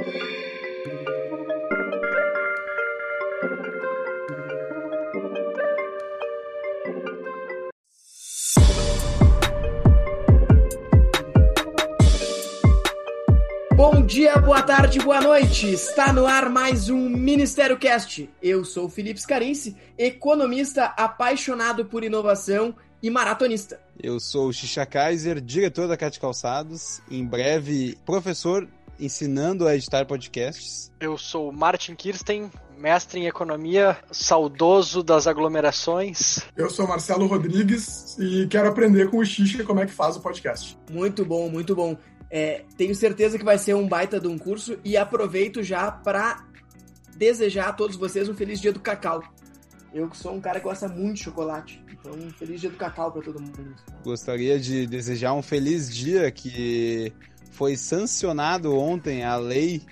Bom dia, boa tarde, boa noite. Está no ar mais um Ministério Cast. Eu sou Felipe Scarinci, economista apaixonado por inovação e maratonista. Eu sou o Xixa Kaiser, diretor da Cat Calçados, em breve professor ensinando a editar podcasts. Eu sou o Martin Kirsten, mestre em economia, saudoso das aglomerações. Eu sou Marcelo Rodrigues e quero aprender com o Xixa como é que faz o podcast. Muito bom, muito bom. É, tenho certeza que vai ser um baita de um curso e aproveito já para desejar a todos vocês um feliz dia do cacau. Eu que sou um cara que gosta muito de chocolate, então um feliz dia do cacau para todo mundo. Gostaria de desejar um feliz dia que foi sancionado ontem a lei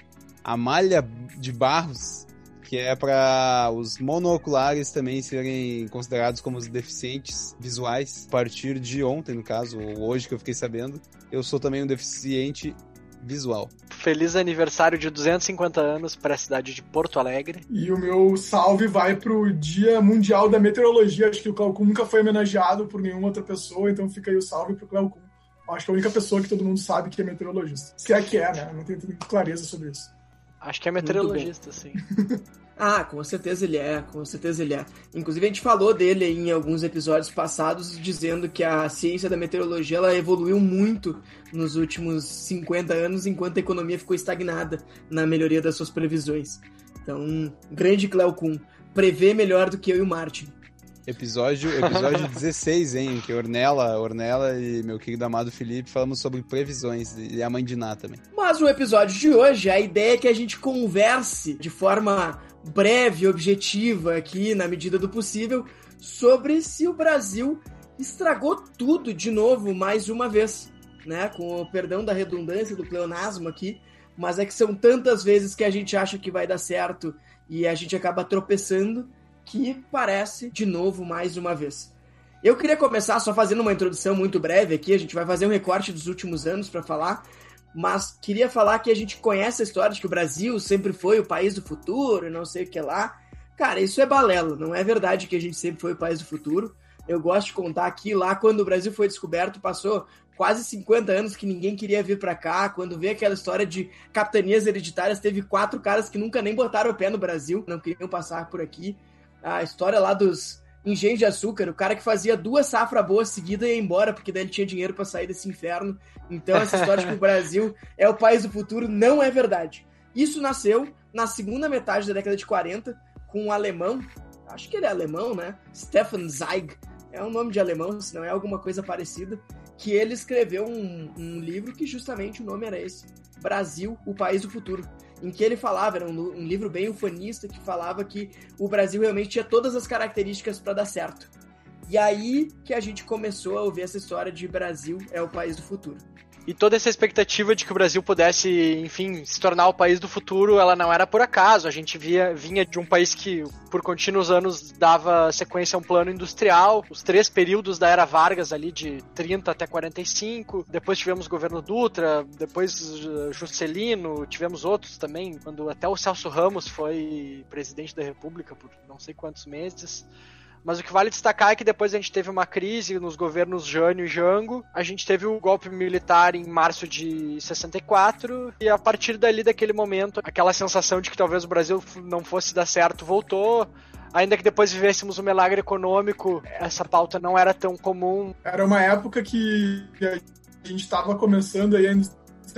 a malha de barros que é para os monoculares também serem considerados como os deficientes visuais a partir de ontem, no caso, ou hoje que eu fiquei sabendo. Eu sou também um deficiente visual. Feliz aniversário de 250 anos para a cidade de Porto Alegre. E o meu salve vai pro Dia Mundial da Meteorologia. Acho que o Cleocum nunca foi homenageado por nenhuma outra pessoa, então fica aí o salve pro Cleocum. Acho que é a única pessoa que todo mundo sabe que é meteorologista. Se é que é, né? Não tenho clareza sobre isso. Acho que é meteorologista, sim. Ah, com certeza ele é, com certeza ele é. Inclusive a gente falou dele em alguns episódios passados, dizendo que a ciência da meteorologia ela evoluiu muito nos últimos 50 anos, enquanto a economia ficou estagnada na melhoria das suas previsões. Então, grande Cleo Kuhn, prevê melhor do que eu e o Martin. Episódio, episódio 16, hein? Que Ornella, Ornella e meu querido amado Felipe falamos sobre previsões e a mãe de Ná também. Mas o episódio de hoje, a ideia é que a gente converse de forma breve, objetiva aqui, na medida do possível, sobre se o Brasil estragou tudo de novo mais uma vez, né? Com o perdão da redundância do pleonasmo aqui, mas é que são tantas vezes que a gente acha que vai dar certo e a gente acaba tropeçando que parece de novo mais uma vez. Eu queria começar só fazendo uma introdução muito breve aqui, a gente vai fazer um recorte dos últimos anos para falar, mas queria falar que a gente conhece a história de que o Brasil sempre foi o país do futuro, não sei o que lá. Cara, isso é balela, não é verdade que a gente sempre foi o país do futuro. Eu gosto de contar aqui, lá quando o Brasil foi descoberto, passou quase 50 anos que ninguém queria vir para cá. Quando vê aquela história de capitanias hereditárias, teve quatro caras que nunca nem botaram o pé no Brasil, não queriam passar por aqui. A história lá dos engenhos de açúcar, o cara que fazia duas safras boas seguidas ia embora, porque daí ele tinha dinheiro para sair desse inferno. Então, essa história de que o Brasil é o país do futuro não é verdade. Isso nasceu na segunda metade da década de 40, com um alemão, acho que ele é alemão, né? Stefan Zweig, é um nome de alemão, se não é alguma coisa parecida, que ele escreveu um, um livro que justamente o nome era esse, Brasil, o país do futuro em que ele falava, era um, um livro bem ufanista, que falava que o Brasil realmente tinha todas as características para dar certo. E aí que a gente começou a ouvir essa história de Brasil é o país do futuro. E toda essa expectativa de que o Brasil pudesse, enfim, se tornar o país do futuro, ela não era por acaso. A gente via, vinha de um país que, por contínuos anos, dava sequência a um plano industrial. Os três períodos da era Vargas, ali de 30 até 45. Depois tivemos o governo Dutra, depois uh, Juscelino, tivemos outros também, quando até o Celso Ramos foi presidente da República por não sei quantos meses. Mas o que vale destacar é que depois a gente teve uma crise nos governos Jânio e Jango, a gente teve o golpe militar em março de 64, e a partir dali, daquele momento, aquela sensação de que talvez o Brasil não fosse dar certo voltou. Ainda que depois vivêssemos um milagre econômico, essa pauta não era tão comum. Era uma época que a gente estava começando aí a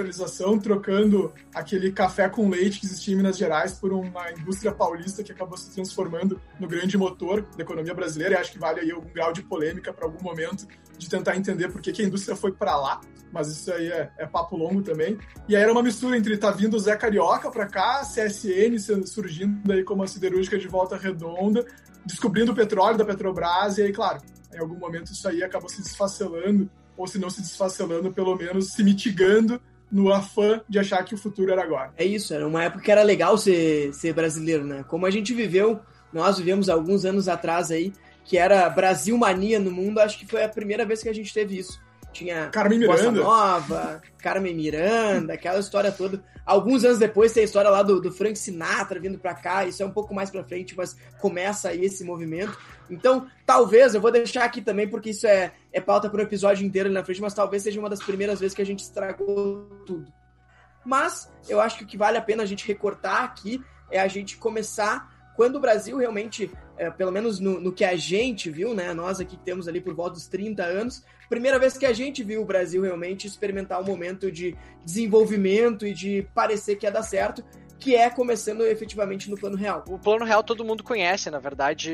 industrialização, trocando aquele café com leite que existia em Minas Gerais por uma indústria paulista que acabou se transformando no grande motor da economia brasileira. E acho que vale aí algum grau de polêmica para algum momento de tentar entender por que, que a indústria foi para lá. Mas isso aí é, é, papo longo também. E aí era uma mistura entre tá vindo o Zé Carioca para cá, CSN surgindo aí como a siderúrgica de volta redonda, descobrindo o petróleo da Petrobras, e aí, claro, em algum momento isso aí acabou se desfacelando, ou se não se desfacelando, pelo menos se mitigando no afã de achar que o futuro era agora. É isso, era uma época que era legal ser, ser brasileiro, né? Como a gente viveu, nós vivemos alguns anos atrás aí, que era Brasil mania no mundo, acho que foi a primeira vez que a gente teve isso. Tinha Carmen Bossa Miranda. Nova, Carmen Miranda, aquela história toda. Alguns anos depois tem a história lá do, do Frank Sinatra vindo pra cá, isso é um pouco mais pra frente, mas começa aí esse movimento. Então, talvez, eu vou deixar aqui também, porque isso é, é pauta para o episódio inteiro ali na frente, mas talvez seja uma das primeiras vezes que a gente estragou tudo. Mas eu acho que o que vale a pena a gente recortar aqui é a gente começar quando o Brasil realmente, é, pelo menos no, no, que a gente viu, né? Nós aqui que temos ali por volta dos 30 anos, primeira vez que a gente viu o Brasil realmente experimentar um momento de desenvolvimento e de parecer que ia dar certo, que é começando efetivamente no plano real. O plano real todo mundo conhece, na verdade,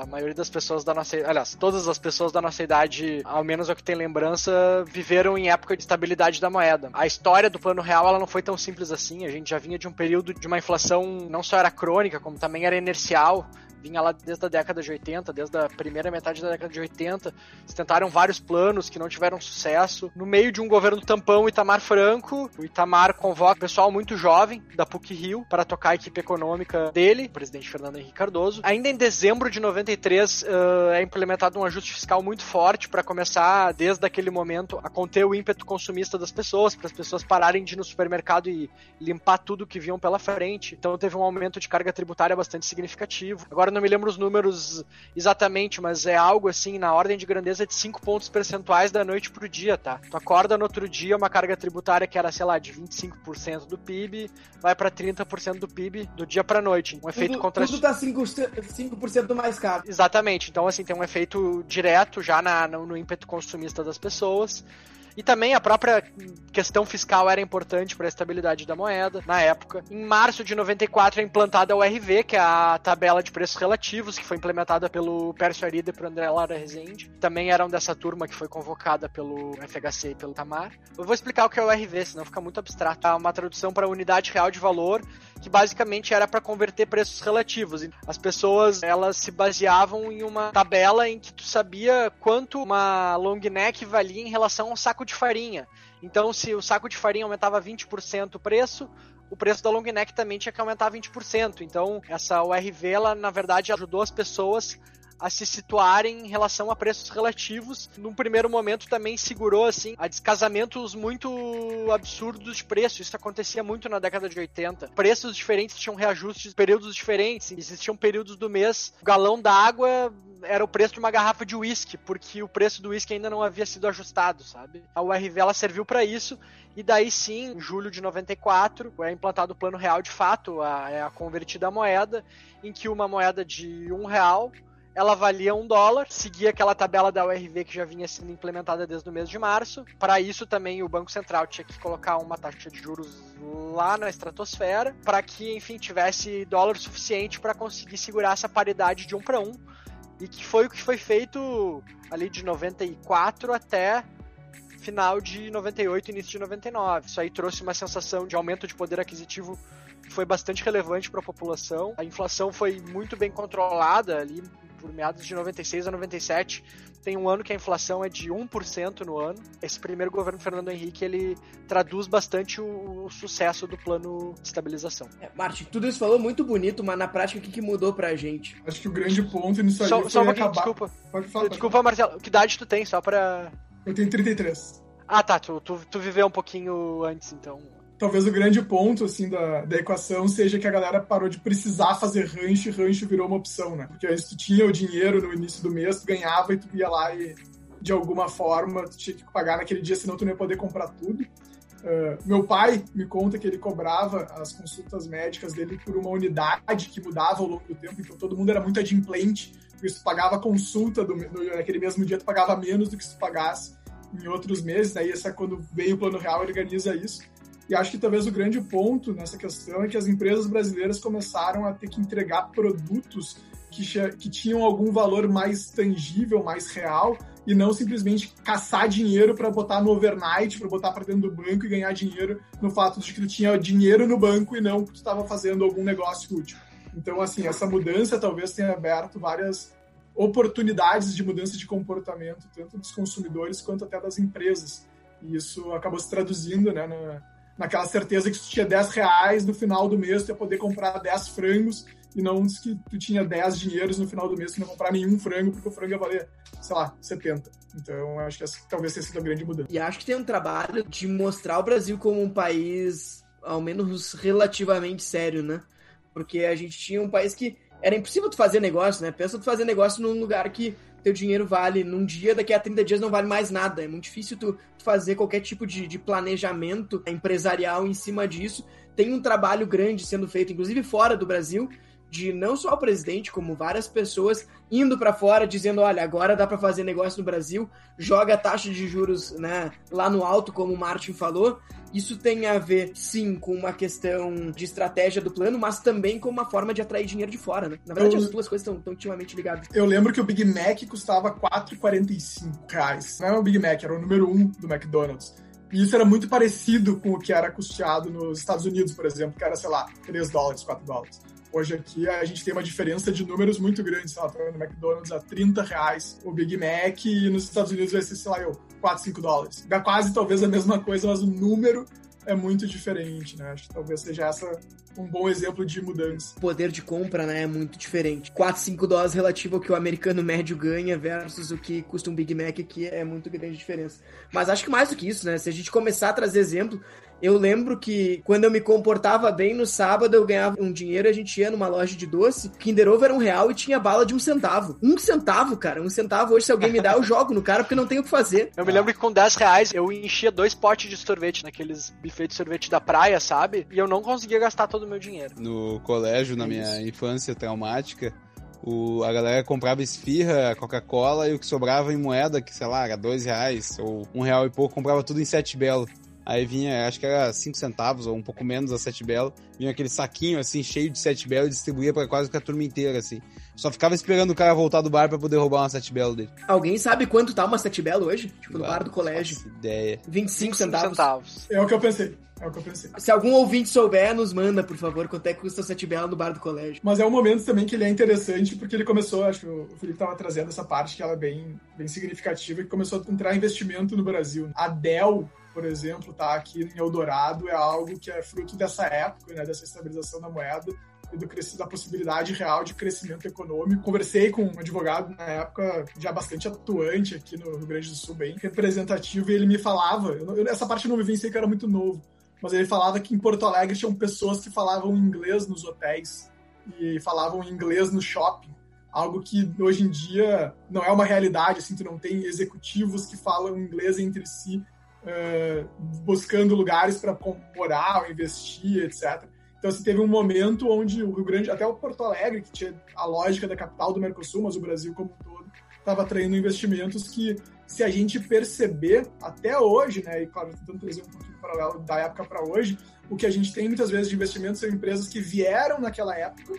a maioria das pessoas da nossa, aliás, todas as pessoas da nossa idade, ao menos o que tem lembrança, viveram em época de estabilidade da moeda. A história do plano real, ela não foi tão simples assim, a gente já vinha de um período de uma inflação não só era crônica, como também era inercial, vinha lá desde a década de 80, desde a primeira metade da década de 80. Eles tentaram vários planos que não tiveram sucesso. No meio de um governo tampão, Itamar Franco, o Itamar convoca pessoal muito jovem da PUC Rio para tocar a equipe econômica dele, o presidente Fernando Henrique Cardoso. Ainda em dezembro de 93 uh, é implementado um ajuste fiscal muito forte para começar, desde aquele momento, a conter o ímpeto consumista das pessoas, para as pessoas pararem de ir no supermercado e limpar tudo que viam pela frente. Então teve um aumento de carga tributária bastante significativo. Agora não me lembro os números exatamente, mas é algo assim, na ordem de grandeza de 5 pontos percentuais da noite pro dia, tá? Tu acorda no outro dia, uma carga tributária que era, sei lá, de 25% do PIB, vai para 30% do PIB do dia pra noite. Um efeito contra Tudo tá 5%, 5 mais caro. Exatamente. Então, assim, tem um efeito direto já na, no, no ímpeto consumista das pessoas. E também a própria questão fiscal era importante para a estabilidade da moeda na época. Em março de 94 é implantada a URV, que é a tabela de preços relativos, que foi implementada pelo Pércio Arida e pelo André Lara Rezende. Também eram dessa turma que foi convocada pelo FHC e pelo Tamar. Eu vou explicar o que é o URV, senão fica muito abstrato. É uma tradução para unidade real de valor, que basicamente era para converter preços relativos. As pessoas elas se baseavam em uma tabela em que tu sabia quanto uma long neck valia em relação ao saco de farinha. Então, se o saco de farinha aumentava 20% o preço, o preço da long neck também tinha que aumentar 20%. Então, essa URV, ela, na verdade, ajudou as pessoas a se situarem em relação a preços relativos. Num primeiro momento também segurou assim a descasamentos muito absurdos de preço. Isso acontecia muito na década de 80. Preços diferentes tinham reajustes, períodos diferentes. Existiam períodos do mês, o galão d'água era o preço de uma garrafa de uísque, porque o preço do uísque ainda não havia sido ajustado, sabe? A URV ela serviu para isso e daí sim, em julho de 94, é implantado o plano real de fato, a, é a convertida moeda, em que uma moeda de um real ela valia um dólar, seguia aquela tabela da URV que já vinha sendo implementada desde o mês de março. Para isso também o Banco Central tinha que colocar uma taxa de juros lá na estratosfera, para que, enfim, tivesse dólar suficiente para conseguir segurar essa paridade de um para um. E que foi o que foi feito ali de 94 até final de 98, início de 99. Isso aí trouxe uma sensação de aumento de poder aquisitivo que foi bastante relevante para a população. A inflação foi muito bem controlada ali por meados de 96 a 97. Tem um ano que a inflação é de 1% no ano. Esse primeiro governo Fernando Henrique, ele traduz bastante o, o sucesso do plano de estabilização. É, Martin, tudo isso falou muito bonito, mas na prática o que, que mudou pra gente? Acho que o grande ponto nisso aí só, foi só um acabar... Desculpa, Pode falar, desculpa pode Marcelo. Que idade tu tem, só pra... Eu tenho 33. Ah, tá. Tu, tu, tu viveu um pouquinho antes, então talvez o grande ponto assim da, da equação seja que a galera parou de precisar fazer rancho e rancho virou uma opção, né? Porque antes tu tinha o dinheiro no início do mês, tu ganhava e tu ia lá e de alguma forma tu tinha que pagar naquele dia, senão tu não ia poder comprar tudo. Uh, meu pai me conta que ele cobrava as consultas médicas dele por uma unidade que mudava ao longo do tempo, então todo mundo era muito adimplente, porque tu pagava consulta do, no, naquele mesmo dia, tu pagava menos do que se tu pagasse em outros meses, daí essa, quando veio o Plano Real, organiza isso. E acho que talvez o grande ponto nessa questão é que as empresas brasileiras começaram a ter que entregar produtos que, que tinham algum valor mais tangível, mais real, e não simplesmente caçar dinheiro para botar no overnight, para botar para dentro do banco e ganhar dinheiro no fato de que tu tinha dinheiro no banco e não que tu estava fazendo algum negócio útil. Então, assim, essa mudança talvez tenha aberto várias oportunidades de mudança de comportamento, tanto dos consumidores quanto até das empresas. E isso acabou se traduzindo né, na, naquela certeza que tu tinha 10 reais no final do mês, tu ia poder comprar 10 frangos e não que tu tinha 10 dinheiros no final do mês tu não comprar nenhum frango, porque o frango ia valer, sei lá, 70. Então, acho que essa talvez tenha sido a grande mudança. E acho que tem um trabalho de mostrar o Brasil como um país, ao menos relativamente sério, né? Porque a gente tinha um país que era impossível tu fazer negócio, né? Pensa tu fazer negócio num lugar que teu dinheiro vale num dia, daqui a 30 dias não vale mais nada. É muito difícil tu fazer qualquer tipo de, de planejamento empresarial em cima disso. Tem um trabalho grande sendo feito, inclusive fora do Brasil, de não só o presidente, como várias pessoas indo para fora dizendo, olha, agora dá para fazer negócio no Brasil, joga a taxa de juros, né, lá no alto, como o Martin falou. Isso tem a ver, sim, com uma questão de estratégia do plano, mas também com uma forma de atrair dinheiro de fora, né? Na verdade, eu, as duas coisas estão intimamente ligadas. Eu lembro que o Big Mac custava 4,45 reais. Não era o Big Mac, era o número 1 um do McDonald's. E isso era muito parecido com o que era custeado nos Estados Unidos, por exemplo, que era, sei lá, 3 dólares, 4 dólares. Hoje aqui a gente tem uma diferença de números muito grande. Sei lá, no McDonald's a 30 reais o Big Mac e nos Estados Unidos vai ser, sei lá, eu, 4, 5 dólares. Dá quase talvez a mesma coisa, mas o número é muito diferente, né? Acho que talvez seja essa um bom exemplo de mudança. O poder de compra, né, é muito diferente. 4, 5 dólares relativo ao que o americano médio ganha versus o que custa um Big Mac aqui é muito grande diferença. Mas acho que mais do que isso, né? Se a gente começar a trazer exemplo, eu lembro que quando eu me comportava bem no sábado, eu ganhava um dinheiro e a gente ia numa loja de doce. Kinder Ovo era um real e tinha bala de um centavo. Um centavo, cara. Um centavo. Hoje, se alguém me dá, eu jogo no cara porque não tenho o que fazer. Eu me lembro que com 10 reais eu enchia dois potes de sorvete naqueles buffet de sorvete da praia, sabe? E eu não conseguia gastar todo o meu dinheiro. No colégio, na minha infância traumática, o, a galera comprava esfirra, Coca-Cola e o que sobrava em moeda, que sei lá, era dois reais ou um real e pouco, comprava tudo em sete belo. Aí vinha, acho que era 5 centavos ou um pouco menos a Sete Belo. Vinha aquele saquinho assim, cheio de Sete Belo e distribuía para quase a turma inteira, assim. Só ficava esperando o cara voltar do bar para poder roubar uma Sete Belo dele. Alguém sabe quanto tá uma Sete Belo hoje? Tipo, no bar do colégio. ideia. 25 centavos. centavos. É o que eu pensei. É o que eu pensei. Se algum ouvinte souber, nos manda, por favor, quanto é que custa o Sete Belo no bar do colégio. Mas é um momento também que ele é interessante, porque ele começou, acho que o Felipe estava trazendo essa parte que ela é bem, bem significativa, que começou a entrar investimento no Brasil. A Dell por exemplo, tá aqui em Eldorado é algo que é fruto dessa época, né, dessa estabilização da moeda e do da possibilidade real de crescimento econômico. Conversei com um advogado na época já bastante atuante aqui no Rio Grande do Sul, bem representativo, e ele me falava, eu, essa parte eu não me venci que era muito novo, mas ele falava que em Porto Alegre tinham pessoas que falavam inglês nos hotéis e falavam inglês no shopping algo que hoje em dia não é uma realidade, assim, tu não tem executivos que falam inglês entre si uh, buscando lugares para morar ou investir, etc. Então, assim, teve um momento onde o Rio Grande, até o Porto Alegre, que tinha a lógica da capital do Mercosul, mas o Brasil como um todo, estava atraindo investimentos que, se a gente perceber até hoje, né, e claro, tentando trazer um pouquinho paralelo da época para hoje, o que a gente tem muitas vezes de investimentos são empresas que vieram naquela época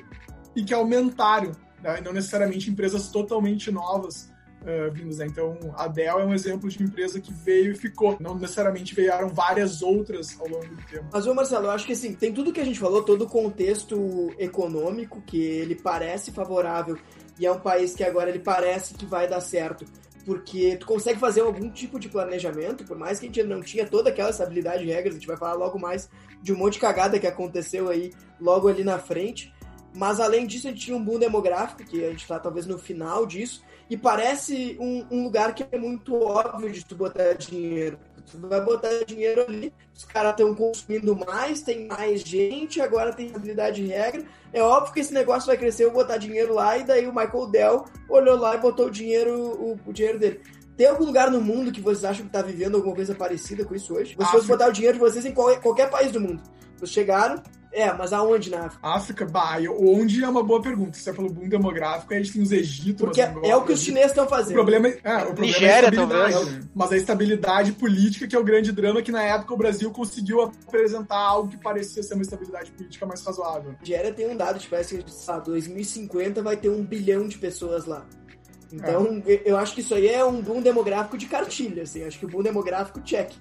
e que aumentaram, né, e não necessariamente empresas totalmente novas uh, vindos. Né? Então, a Dell é um exemplo de empresa que veio e ficou. Não necessariamente vieram várias outras ao longo do tempo. Mas, Marcelo, eu acho que assim, tem tudo que a gente falou, todo o contexto econômico que ele parece favorável e é um país que agora ele parece que vai dar certo porque tu consegue fazer algum tipo de planejamento, por mais que a gente não tinha toda aquela estabilidade de regras, a gente vai falar logo mais de um monte de cagada que aconteceu aí logo ali na frente. Mas além disso, a gente tinha um boom demográfico, que a gente está talvez no final disso, e parece um, um, lugar que é muito óbvio de tu botar dinheiro. Tu vai botar dinheiro ali, os caras estão consumindo mais, tem mais gente, agora tem habilidade de regra. É óbvio que esse negócio vai crescer, eu vou botar dinheiro lá, e daí o Michael Dell olhou lá e botou o dinheiro, o, o dinheiro dele. Tem algum lugar no mundo que vocês acham que está vivendo alguma coisa parecida com isso hoje? Vocês ah, botar o dinheiro de vocês em qualquer, qualquer país do mundo. Vocês chegaram, é, mas aonde na África? África, bah, onde é uma boa pergunta. Você falou boom demográfico, aí a gente tem os Egito. Porque é o que os chineses estão fazendo. O problema é, é, o problema Nigéria, é a estabilidade. Talvez. Mas a estabilidade política, que é o grande drama, que na época o Brasil conseguiu apresentar algo que parecia ser uma estabilidade política mais razoável. Nigéria tem um dado, tipo, assim, sabe, 2050 vai ter um bilhão de pessoas lá. Então, é. eu acho que isso aí é um boom demográfico de cartilha, assim. Acho que o boom demográfico check.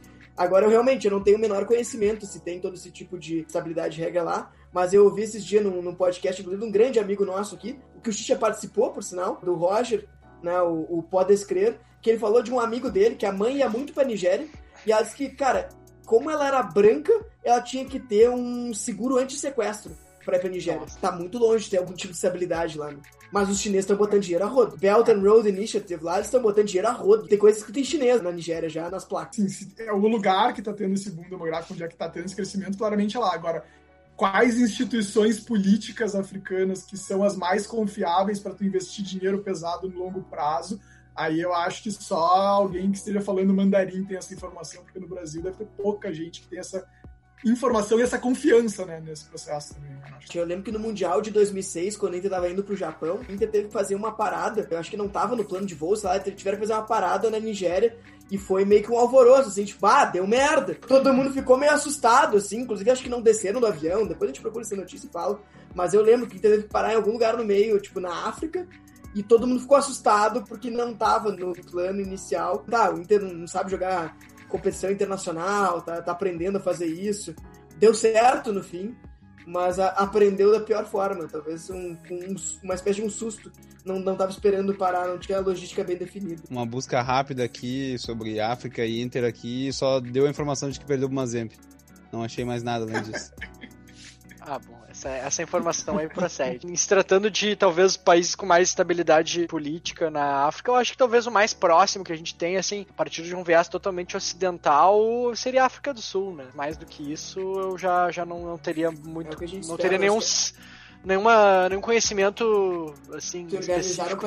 Agora, eu realmente eu não tenho o menor conhecimento se tem todo esse tipo de estabilidade de regra lá, mas eu ouvi esses dias num, num podcast, inclusive, de um grande amigo nosso aqui, o que o Xixa participou, por sinal, do Roger, né, o, o Podes Crer, que ele falou de um amigo dele, que a mãe ia muito pra Nigéria, e ela disse que, cara, como ela era branca, ela tinha que ter um seguro anti-sequestro. pra ir pra Nigéria. Tá muito longe de ter algum tipo de estabilidade lá, né? Mas os chineses estão botando dinheiro a rodo. Belt and Road Initiative lá, eles estão botando dinheiro a rodo. Tem coisas que tem chinês na Nigéria já, nas placas. Sim, é o lugar que tá tendo esse boom demográfico, onde é que tá tendo esse crescimento, claramente é lá. Agora, quais instituições políticas africanas que são as mais confiáveis para tu investir dinheiro pesado no longo prazo? Aí eu acho que só alguém que esteja falando mandarim tem essa informação, porque no Brasil deve ter pouca gente que tem essa informação e essa confiança né, nesse processo também. Eu, eu lembro que no Mundial de 2006, quando a Inter tava indo pro Japão, a Inter teve que fazer uma parada, eu acho que não tava no plano de voo, sei lá, tiveram que fazer uma parada na Nigéria e foi meio que um alvoroço, assim, tipo, ah, deu merda. Todo mundo ficou meio assustado, assim, inclusive acho que não desceram do avião, depois a gente procura essa notícia e fala, mas eu lembro que teve que parar em algum lugar no meio, tipo, na África, e todo mundo ficou assustado porque não tava no plano inicial. Tá, o Inter não sabe jogar competição internacional, tá, tá aprendendo a fazer isso. Deu certo no fim, mas a, aprendeu da pior forma, talvez um, um, uma espécie de um susto. Não, não tava esperando parar, não tinha a logística bem definida. Uma busca rápida aqui sobre África e Inter aqui só deu a informação de que perdeu o Mazembe. Não achei mais nada além disso. ah, bom. Essa, essa informação aí procede. Em se tratando de talvez países com mais estabilidade política na África, eu acho que talvez o mais próximo que a gente tem, assim, a partir de um viés totalmente ocidental, seria a África do Sul, né? Mais do que isso, eu já, já não, não teria muito. É não teria nenhum nenhuma, nenhum conhecimento assim que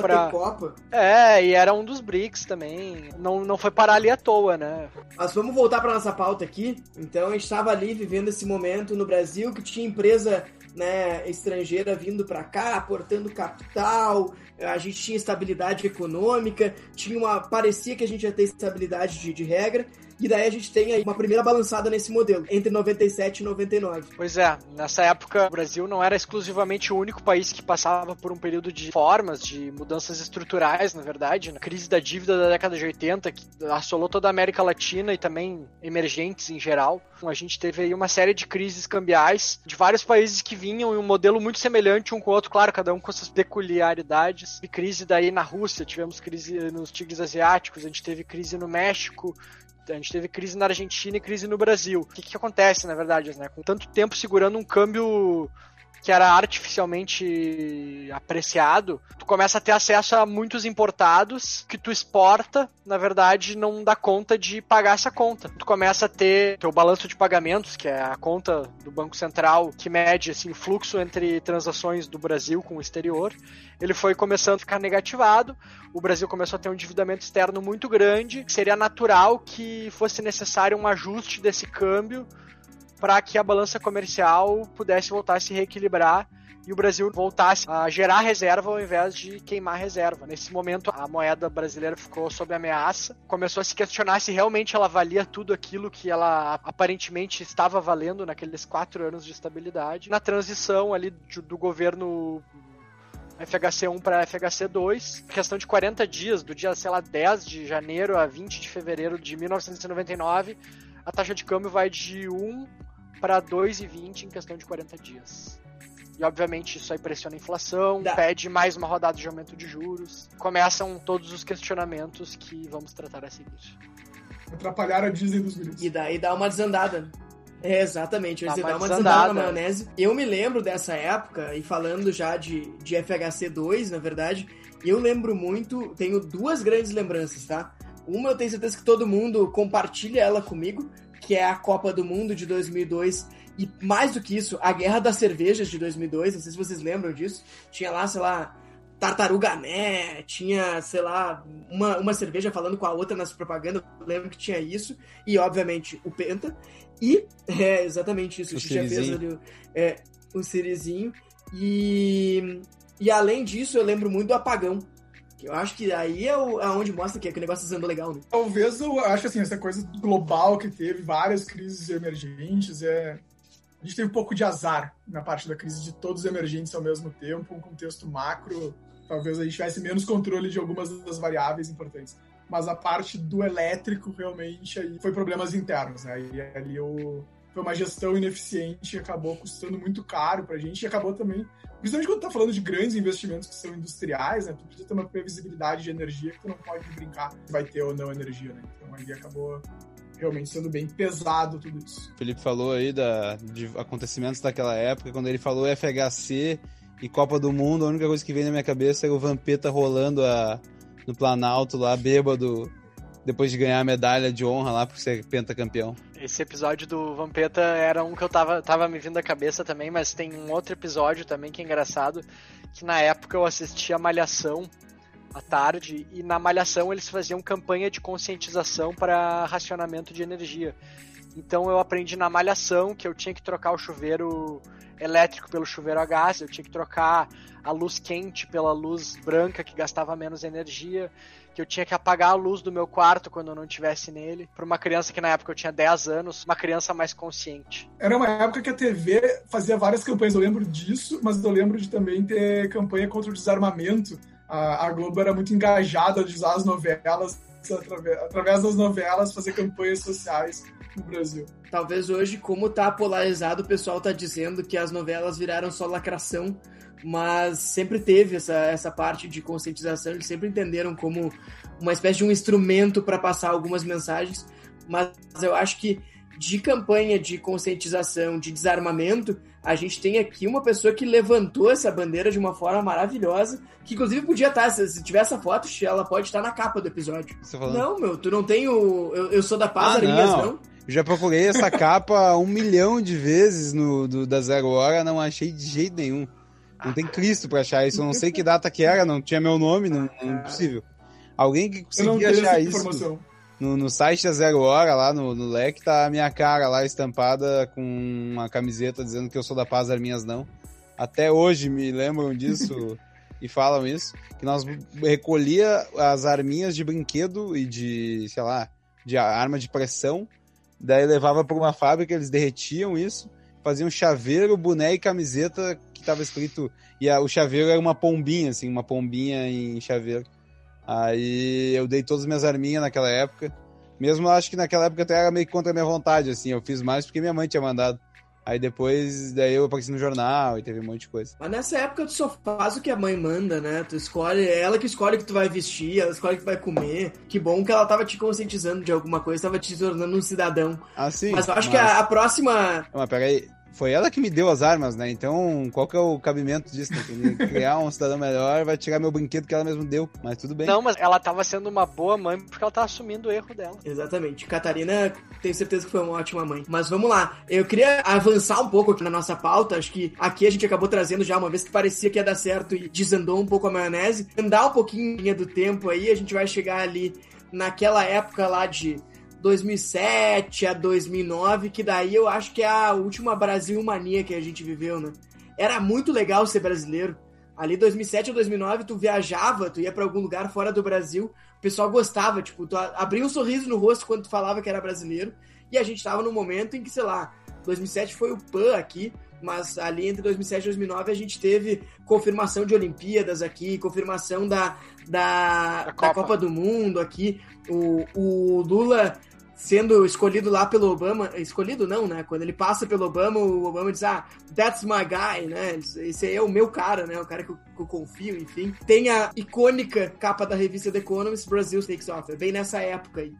pra... ter Copa. É, e era um dos BRICS também. Não, não foi parar ali à toa, né? Mas vamos voltar para nossa pauta aqui. Então a gente estava ali vivendo esse momento no Brasil que tinha empresa né, estrangeira vindo para cá, aportando capital, a gente tinha estabilidade econômica, tinha uma parecia que a gente ia ter estabilidade de, de regra, e daí a gente tem aí uma primeira balançada nesse modelo, entre 97 e 99. Pois é, nessa época o Brasil não era exclusivamente o único país que passava por um período de formas, de mudanças estruturais, na verdade. A crise da dívida da década de 80, que assolou toda a América Latina e também emergentes em geral. A gente teve aí uma série de crises cambiais de vários países que vinham em um modelo muito semelhante um com o outro, claro, cada um com suas peculiaridades. E crise daí na Rússia, tivemos crise nos tigres asiáticos, a gente teve crise no México, a gente teve crise na Argentina e crise no Brasil. O que, que acontece, na verdade, né? Com tanto tempo segurando um câmbio que era artificialmente apreciado, tu começa a ter acesso a muitos importados que tu exporta, na verdade, não dá conta de pagar essa conta. Tu começa a ter teu balanço de pagamentos, que é a conta do Banco Central que mede assim, o fluxo entre transações do Brasil com o exterior. Ele foi começando a ficar negativado, o Brasil começou a ter um endividamento externo muito grande, seria natural que fosse necessário um ajuste desse câmbio para que a balança comercial pudesse voltar a se reequilibrar e o Brasil voltasse a gerar reserva ao invés de queimar reserva. Nesse momento, a moeda brasileira ficou sob ameaça, começou a se questionar se realmente ela valia tudo aquilo que ela aparentemente estava valendo naqueles quatro anos de estabilidade. Na transição ali do governo FHC1 para FHC2, questão de 40 dias, do dia, sei lá, 10 de janeiro a 20 de fevereiro de 1999, a taxa de câmbio vai de 1 para 2,20 em questão de 40 dias. E obviamente isso aí pressiona a inflação, Dá. pede mais uma rodada de aumento de juros. Começam todos os questionamentos que vamos tratar a seguir. Atrapalhar a Disney dos gringos. E daí dá uma desandada. É, exatamente, dá, dá uma desandada na maionese. Eu me lembro dessa época, e falando já de, de FHC2, na verdade, eu lembro muito, tenho duas grandes lembranças, tá? Uma eu tenho certeza que todo mundo compartilha ela comigo, que é a Copa do Mundo de 2002 e mais do que isso, a Guerra das Cervejas de 2002, não sei se vocês lembram disso. Tinha lá, sei lá, Tartaruga Né, tinha, sei lá, uma, uma cerveja falando com a outra nas propagandas, eu lembro que tinha isso, e obviamente o Penta, e é exatamente isso, o que fez ali é, o Cirizinho, e, e além disso eu lembro muito do Apagão, eu acho que aí é o, aonde mostra que, que o negócio está sendo legal, né? Talvez eu acho assim, essa coisa global que teve, várias crises emergentes, é... a gente teve um pouco de azar na parte da crise de todos os emergentes ao mesmo tempo, um contexto macro, talvez a gente tivesse menos controle de algumas das variáveis importantes. Mas a parte do elétrico, realmente, aí foi problemas internos, né? E ali o foi uma gestão ineficiente acabou custando muito caro para a gente e acabou também, principalmente quando tá falando de grandes investimentos que são industriais, né? Tu precisa ter uma previsibilidade de energia que tu não pode brincar se vai ter ou não energia, né? Então ali acabou realmente sendo bem pesado tudo isso. O Felipe falou aí da, de acontecimentos daquela época, quando ele falou FHC e Copa do Mundo, a única coisa que veio na minha cabeça era o Vampeta rolando a, no Planalto lá, bêbado, depois de ganhar a medalha de honra lá por ser pentacampeão. Esse episódio do Vampeta era um que eu tava, tava me vindo à cabeça também, mas tem um outro episódio também que é engraçado, que na época eu assistia Malhação à tarde, e na Malhação eles faziam campanha de conscientização para racionamento de energia. Então eu aprendi na Malhação que eu tinha que trocar o chuveiro elétrico pelo chuveiro a gás, eu tinha que trocar a luz quente pela luz branca que gastava menos energia, que eu tinha que apagar a luz do meu quarto quando eu não estivesse nele, para uma criança que na época eu tinha 10 anos, uma criança mais consciente. Era uma época que a TV fazia várias campanhas, eu lembro disso, mas eu lembro de também ter campanha contra o desarmamento. A, a Globo era muito engajada de usar as novelas através, das novelas fazer campanhas sociais no Brasil. Talvez hoje, como tá polarizado, o pessoal tá dizendo que as novelas viraram só lacração, mas sempre teve essa, essa parte de conscientização, eles sempre entenderam como uma espécie de um instrumento para passar algumas mensagens, mas eu acho que de campanha de conscientização, de desarmamento, a gente tem aqui uma pessoa que levantou essa bandeira de uma forma maravilhosa, que inclusive podia estar, se tiver essa foto, ela pode estar na capa do episódio. Não, meu, tu não tem o. Eu, eu sou da Paz, ah, não. não? Já procurei essa capa um milhão de vezes no do, da Zero Hora, não achei de jeito nenhum. Não tem Cristo pra achar isso. Eu não sei que data que era, não tinha meu nome, não, não é possível. Alguém que conseguia achar isso no, no, site da Zero Hora, lá no, no leque, tá a minha cara lá estampada com uma camiseta dizendo que eu sou da paz, as minhas não. Até hoje me lembram disso e falam isso. Que nós recolhia as arminhas de brinquedo e de, sei lá, de arma de pressão. Daí levava para uma fábrica, eles derretiam isso, faziam chaveiro, boné e camiseta que tava escrito. E a, o chaveiro era uma pombinha, assim, uma pombinha em chaveiro. Aí eu dei todas as minhas arminhas naquela época. Mesmo acho que naquela época até era meio contra a minha vontade, assim. Eu fiz mais porque minha mãe tinha mandado. Aí depois, daí eu apareci no jornal e teve um monte de coisa. Mas nessa época tu só faz o que a mãe manda, né? Tu escolhe, é ela que escolhe o que tu vai vestir, ela escolhe o que tu vai comer. Que bom que ela tava te conscientizando de alguma coisa, tava te tornando um cidadão. Ah, sim. Mas eu acho mas... que a, a próxima. Mas peraí, foi ela que me deu as armas, né? Então, qual que é o cabimento disso? Né? Criar um cidadão melhor vai tirar meu brinquedo que ela mesmo deu, mas tudo bem. Não, mas ela tava sendo uma boa mãe porque ela tá assumindo o erro dela. Exatamente. Catarina, tenho certeza que foi uma ótima mãe. Mas vamos lá. Eu queria avançar um pouco aqui na nossa pauta. Acho que aqui a gente acabou trazendo já uma vez que parecia que ia dar certo e desandou um pouco a maionese. Andar um pouquinho do tempo aí, a gente vai chegar ali naquela época lá de 2007 a 2009, que daí eu acho que é a última Brasil mania que a gente viveu, né? Era muito legal ser brasileiro. Ali 2007 a 2009 tu viajava, tu ia para algum lugar fora do Brasil, o pessoal gostava, tipo, tu abria um sorriso no rosto quando tu falava que era brasileiro. E a gente tava num momento em que, sei lá, 2007 foi o PAN aqui, mas ali entre 2007 e 2009 a gente teve confirmação de Olimpíadas aqui, confirmação da, da, da, Copa. da Copa do Mundo aqui. O, o Lula sendo escolhido lá pelo Obama, escolhido não, né? Quando ele passa pelo Obama, o Obama diz, ah, that's my guy, né? Esse aí é o meu cara, né? O cara que eu, que eu confio, enfim. Tem a icônica capa da revista The Economist, Brazil Takes Off, é bem nessa época aí.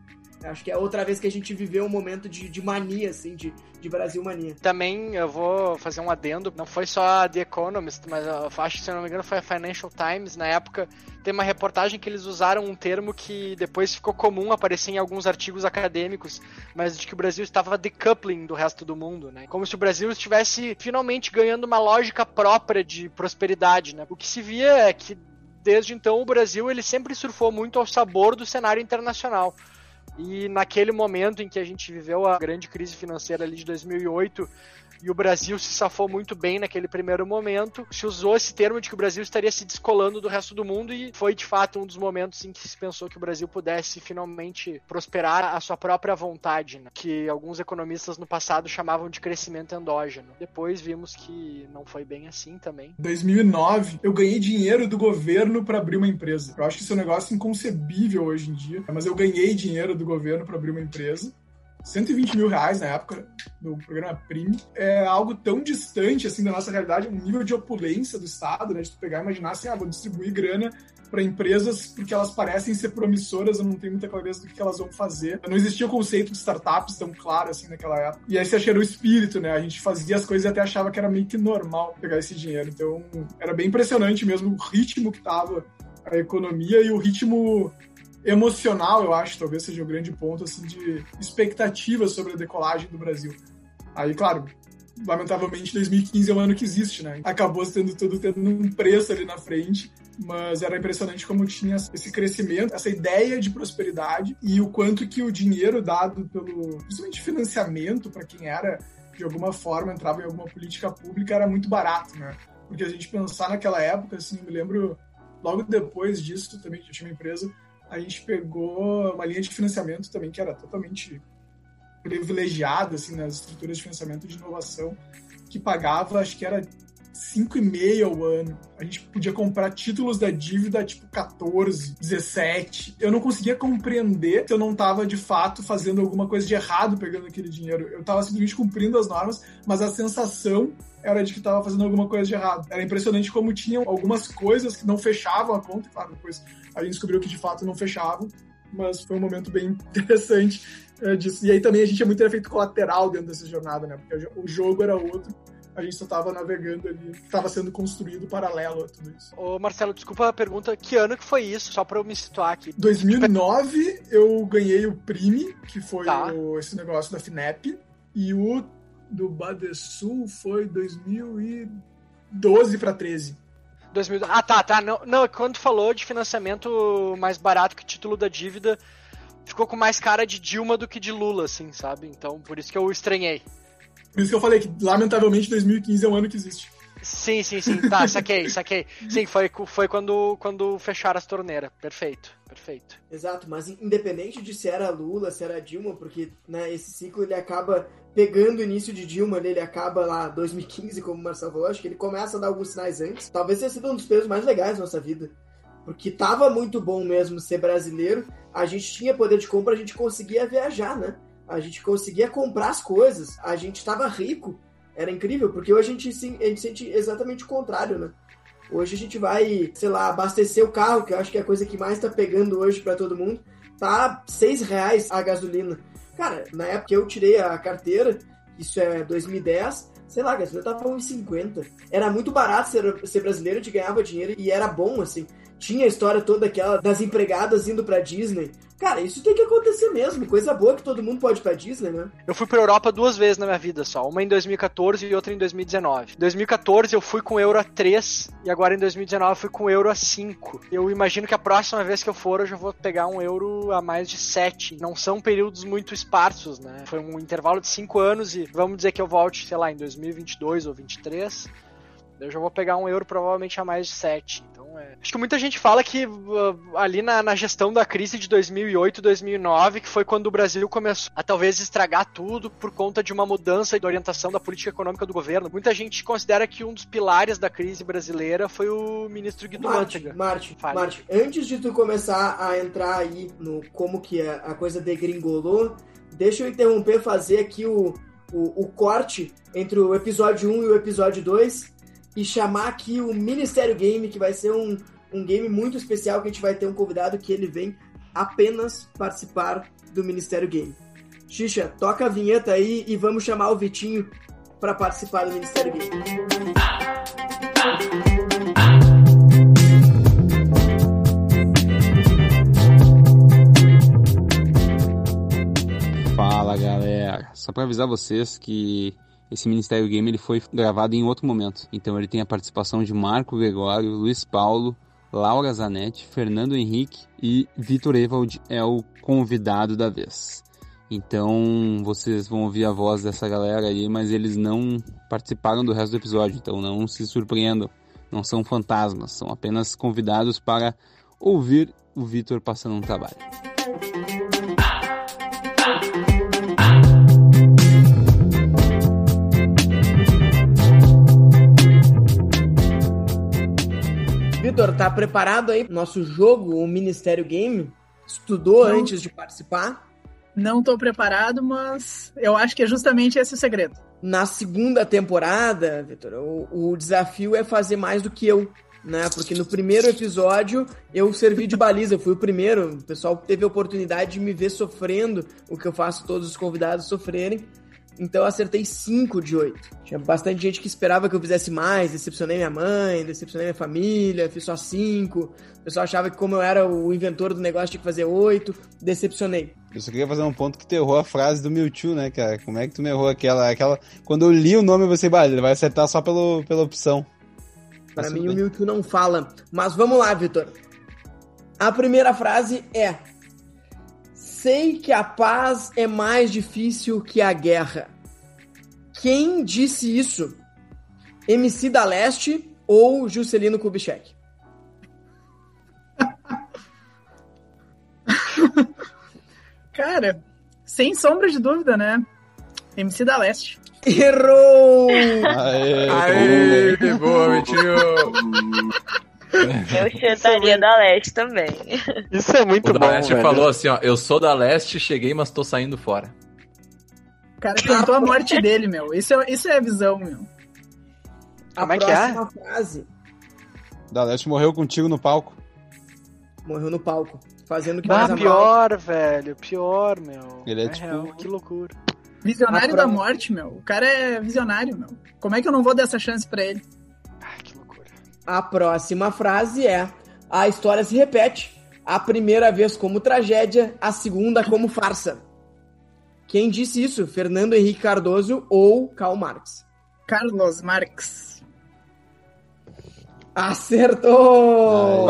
Acho que é outra vez que a gente viveu um momento de, de mania, assim, de, de Brasil mania. Também eu vou fazer um adendo, não foi só a The Economist, mas acho que, se eu não me engano, foi a Financial Times, na época, tem uma reportagem que eles usaram um termo que depois ficou comum aparecer em alguns artigos acadêmicos, mas de que o Brasil estava decoupling do resto do mundo, né? Como se o Brasil estivesse finalmente ganhando uma lógica própria de prosperidade, né? O que se via é que desde então o Brasil ele sempre surfou muito ao sabor do cenário internacional. E naquele momento em que a gente viveu a grande crise financeira ali de 2008, e o Brasil se safou muito bem naquele primeiro momento. Se usou esse termo de que o Brasil estaria se descolando do resto do mundo e foi de fato um dos momentos em que se pensou que o Brasil pudesse finalmente prosperar à sua própria vontade, né? que alguns economistas no passado chamavam de crescimento endógeno. Depois vimos que não foi bem assim também. Em 2009, eu ganhei dinheiro do governo para abrir uma empresa. Eu acho que isso é um negócio inconcebível hoje em dia, mas eu ganhei dinheiro do governo para abrir uma empresa. 120 mil reais na época do programa Prime. É algo tão distante assim da nossa realidade, um nível de opulência do Estado, né? De tu pegar e imaginar assim, ah, vou distribuir grana para empresas porque elas parecem ser promissoras, eu não tenho muita clareza do que elas vão fazer. Não existia o conceito de startups tão claro assim naquela época. E esse acho que era o espírito, né? A gente fazia as coisas e até achava que era meio que normal pegar esse dinheiro. Então, era bem impressionante mesmo o ritmo que tava a economia e o ritmo emocional, eu acho, talvez seja o grande ponto assim de expectativa sobre a decolagem do Brasil. Aí, claro, lamentavelmente 2015 é um ano que existe, né? Acabou tendo tudo tendo um preço ali na frente, mas era impressionante como tinha esse crescimento, essa ideia de prosperidade e o quanto que o dinheiro dado pelo, principalmente financiamento para quem era de alguma forma entrava em alguma política pública era muito barato, né? Porque a gente pensar naquela época, assim, eu me lembro logo depois disso também que eu tinha uma empresa, a gente pegou uma linha de financiamento também que era totalmente privilegiada assim nas estruturas de financiamento de inovação que pagava acho que era 5,5 ao ano. A gente podia comprar títulos da dívida tipo 14, 17. Eu não conseguia compreender que eu não estava de fato fazendo alguma coisa de errado pegando aquele dinheiro. Eu estava simplesmente cumprindo as normas, mas a sensação era de que estava fazendo alguma coisa de errado. Era impressionante como tinham algumas coisas que não fechavam a conta, claro, depois a gente descobriu que de fato não fechavam, mas foi um momento bem interessante é, disso. E aí também a gente tinha muito efeito colateral dentro dessa jornada, né? Porque o jogo era outro a gente só tava navegando ali, estava sendo construído paralelo a tudo isso. Ô Marcelo, desculpa a pergunta, que ano que foi isso? Só para eu me situar aqui. 2009 eu ganhei o Prime, que foi tá. o, esse negócio da FINEP, e o do Badesul foi 2012 para 13. 2000... Ah, tá, tá. Não, não, quando falou de financiamento mais barato que título da dívida, ficou com mais cara de Dilma do que de Lula, assim, sabe? Então, por isso que eu estranhei. Por isso que eu falei que, lamentavelmente, 2015 é um ano que existe. Sim, sim, sim. Tá, saquei, saquei. Sim, foi, foi quando, quando fecharam as torneiras. Perfeito, perfeito. Exato, mas independente de se era Lula, se era Dilma, porque né, esse ciclo ele acaba pegando o início de Dilma, ele acaba lá 2015, como o Marcelo falou, acho que ele começa a dar alguns sinais antes. Talvez tenha sido um dos períodos mais legais da nossa vida. Porque tava muito bom mesmo ser brasileiro, a gente tinha poder de compra, a gente conseguia viajar, né? A gente conseguia comprar as coisas, a gente estava rico, era incrível, porque hoje a gente, a gente sente exatamente o contrário, né? Hoje a gente vai, sei lá, abastecer o carro, que eu acho que é a coisa que mais tá pegando hoje para todo mundo, tá seis reais a gasolina. Cara, na época que eu tirei a carteira, isso é 2010, sei lá, a gasolina tava 1,50. Era muito barato ser, ser brasileiro, de ganhava dinheiro e era bom, assim. Tinha a história toda aquela das empregadas indo pra Disney. Cara, isso tem que acontecer mesmo. Coisa boa que todo mundo pode ir pra Disney, né? Eu fui pra Europa duas vezes na minha vida só. Uma em 2014 e outra em 2019. Em 2014 eu fui com euro a 3 e agora em 2019 eu fui com euro a 5. Eu imagino que a próxima vez que eu for eu já vou pegar um euro a mais de 7. Não são períodos muito esparsos, né? Foi um intervalo de 5 anos e vamos dizer que eu volte, sei lá, em 2022 ou 2023 eu já vou pegar um euro provavelmente a mais de 7. É... Acho que muita gente fala que uh, ali na, na, gestão da crise de 2008, 2009, que foi quando o Brasil começou a talvez estragar tudo por conta de uma mudança de orientação da política econômica do governo. Muita gente considera que um dos pilares da crise brasileira foi o ministro Guido. Marte, Marte, antes de tu começar a entrar aí no como que a, a coisa degringolou, deixa eu interromper, fazer aqui o, o, o corte entre o episódio 1 e o episódio 2 e chamar aqui o Ministério Game, que vai ser um, um game muito especial, que a gente vai ter um convidado que ele vem apenas participar do Ministério Game. Xixa, toca a vinheta aí e vamos chamar o Vitinho para participar do Ministério Game. Fala galera, só para avisar vocês que esse Ministério Game ele foi gravado em outro momento. Então ele tem a participação de Marco Gregório, Luiz Paulo, Laura Zanetti, Fernando Henrique e Vitor Evald é o convidado da vez. Então vocês vão ouvir a voz dessa galera aí, mas eles não participaram do resto do episódio, então não se surpreendam. Não são fantasmas, são apenas convidados para ouvir o Vitor passando um trabalho. Vitor, tá preparado aí pro nosso jogo, o Ministério Game? Estudou Não. antes de participar? Não tô preparado, mas eu acho que é justamente esse o segredo. Na segunda temporada, Vitor, o, o desafio é fazer mais do que eu, né? Porque no primeiro episódio eu servi de baliza, fui o primeiro. O pessoal teve a oportunidade de me ver sofrendo o que eu faço todos os convidados sofrerem. Então eu acertei 5 de 8. Tinha bastante gente que esperava que eu fizesse mais, decepcionei minha mãe, decepcionei minha família, fiz só 5. O pessoal achava que como eu era o inventor do negócio tinha que fazer 8, decepcionei. Eu só queria fazer um ponto que tu errou a frase do Mewtwo, né, cara? Como é que tu me errou aquela, aquela... Quando eu li o nome, eu pensei, bah, ele vai acertar só pelo, pela opção. Para mim o Mewtwo não fala. Mas vamos lá, Vitor. A primeira frase é Sei que a paz é mais difícil que a guerra. Quem disse isso? MC da Leste ou Juscelino Kubitschek? Cara, sem sombra de dúvida, né? MC da Leste. Errou! Aê, Aê, boa, Vitinho! Eu chutaria da leste também. Isso é muito O bom, da Leste velho. falou assim, ó, eu sou da Leste, cheguei, mas tô saindo fora. O cara cantou a morte dele, meu. Isso é, isso é a visão, meu. A Como é que é? frase Da Leste morreu contigo no palco. morreu no palco, fazendo o que Ah, pior, velho. Pior, meu. Ele é tipo- real, que loucura. Visionário A da morte, meu. O cara é visionário, meu. Como é que eu não vou dar essa chance pra ele? A próxima frase é: A história se repete. A primeira vez como tragédia, a segunda como farsa. Quem disse isso? Fernando Henrique Cardoso ou Karl Marx? Carlos Marx. Acertou!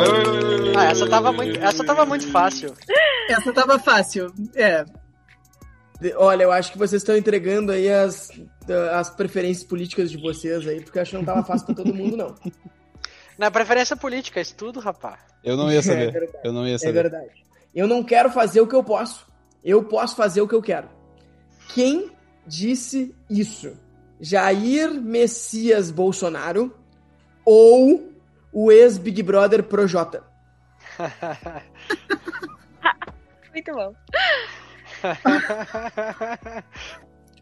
Ah, essa tava muito, essa tava muito fácil. Essa tava fácil. É, Olha, eu acho que vocês estão entregando aí as, as preferências políticas de vocês aí, porque eu acho que não tava fácil pra todo mundo, não. Na preferência política, isso tudo, rapaz. Eu não ia É saber. verdade. eu não ia É saber. verdade. Eu não quero fazer o que eu posso. Eu posso fazer o que eu quero. Quem disse isso? Jair Messias Bolsonaro ou o ex-Big Brother Projota? Muito bom.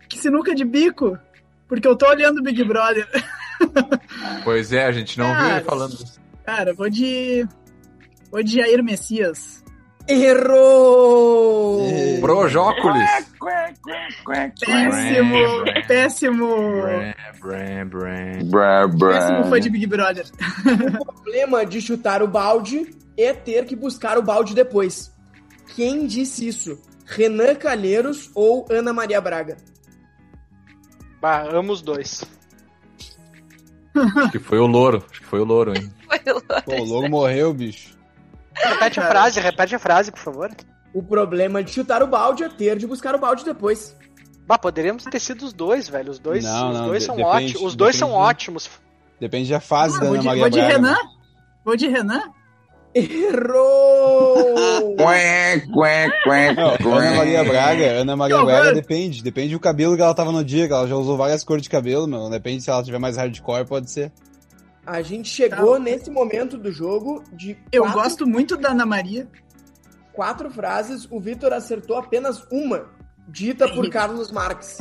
que sinuca de bico. Porque eu tô olhando o Big Brother. Pois é, a gente não viu Cara. ele falando isso. Cara, vou de. Vou de Jair Messias. Errou! Projócolis! Péssimo, péssimo. Péssimo fã de Big Brother. O problema de chutar o balde é ter que buscar o balde depois. Quem disse isso? Renan Calheiros ou Ana Maria Braga? Bah, amo os dois. Acho que foi o louro. Acho que foi o louro, hein? Foi o Pô, o logo morreu, bicho. Repete a frase, repete a frase, por favor. O problema de chutar o balde é ter de buscar o balde depois. Bah, poderíamos ter sido os dois, velho. Os dois, Não, os não, dois de- são depende, ótimos. Os dois são depende. ótimos. Depende da fase Ah, da vou Ana de, Maria vou de. Renan. Vou de Renan. Errou! Quê, quê, quê, Não, Ana Maria Braga, Ana Maria Braga depende. Depende do cabelo que ela tava no dia, que ela já usou várias cores de cabelo, meu. Depende se ela tiver mais hardcore, pode ser. A gente chegou nesse momento do jogo de Eu quatro, gosto muito da Ana Maria. quatro frases. O Vitor acertou apenas uma, dita por Carlos Marx.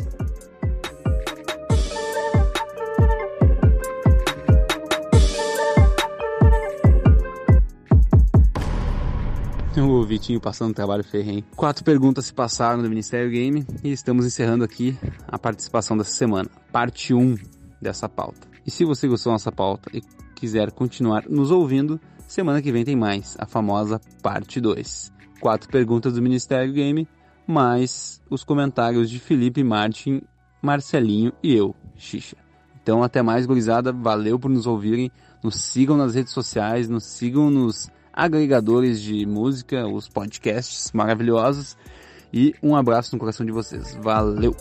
O Vitinho passando trabalho ferrenho. Quatro perguntas se passaram do Ministério Game e estamos encerrando aqui a participação dessa semana. Parte 1 dessa pauta. E se você gostou da nossa pauta e quiser continuar nos ouvindo, semana que vem tem mais, a famosa parte 2. Quatro perguntas do Ministério Game, mais os comentários de Felipe, Martin, Marcelinho e eu, Xixa. Então até mais, gurizada. Valeu por nos ouvirem. Nos sigam nas redes sociais, nos sigam nos agregadores de música, os podcasts maravilhosos. E um abraço no coração de vocês. Valeu!